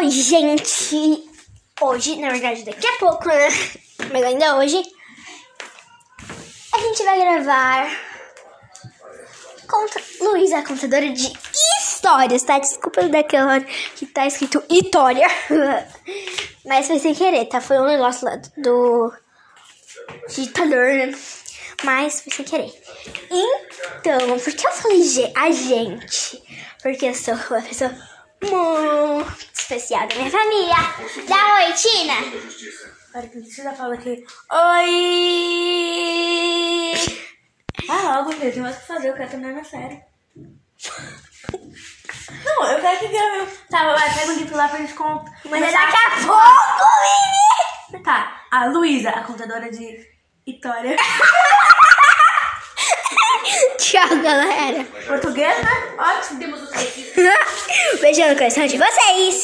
Oi, gente! Hoje, na verdade, daqui a pouco, né? Mas ainda hoje, a gente vai gravar contra Luísa, contadora de histórias, tá? Desculpa daquela que tá escrito História. Mas foi sem querer, tá? Foi um negócio lá do digitador, né? Mas foi sem querer. Então, por que eu falei a gente? Porque eu sou uma pessoa muito especial da minha família. Dá oi, Tina. Para que precisa falar aqui. Oi! Ah, logo, filho, tem mais o que fazer, eu quero terminar na série. Não, eu quero que grave. Tá, vai, pega um livro lá pra gente contar. Mas daqui a pouco, menino. Tá, a Luísa, a contadora de história. Tchau, galera. Português, né? Ótimo. Beijando no coração de vocês.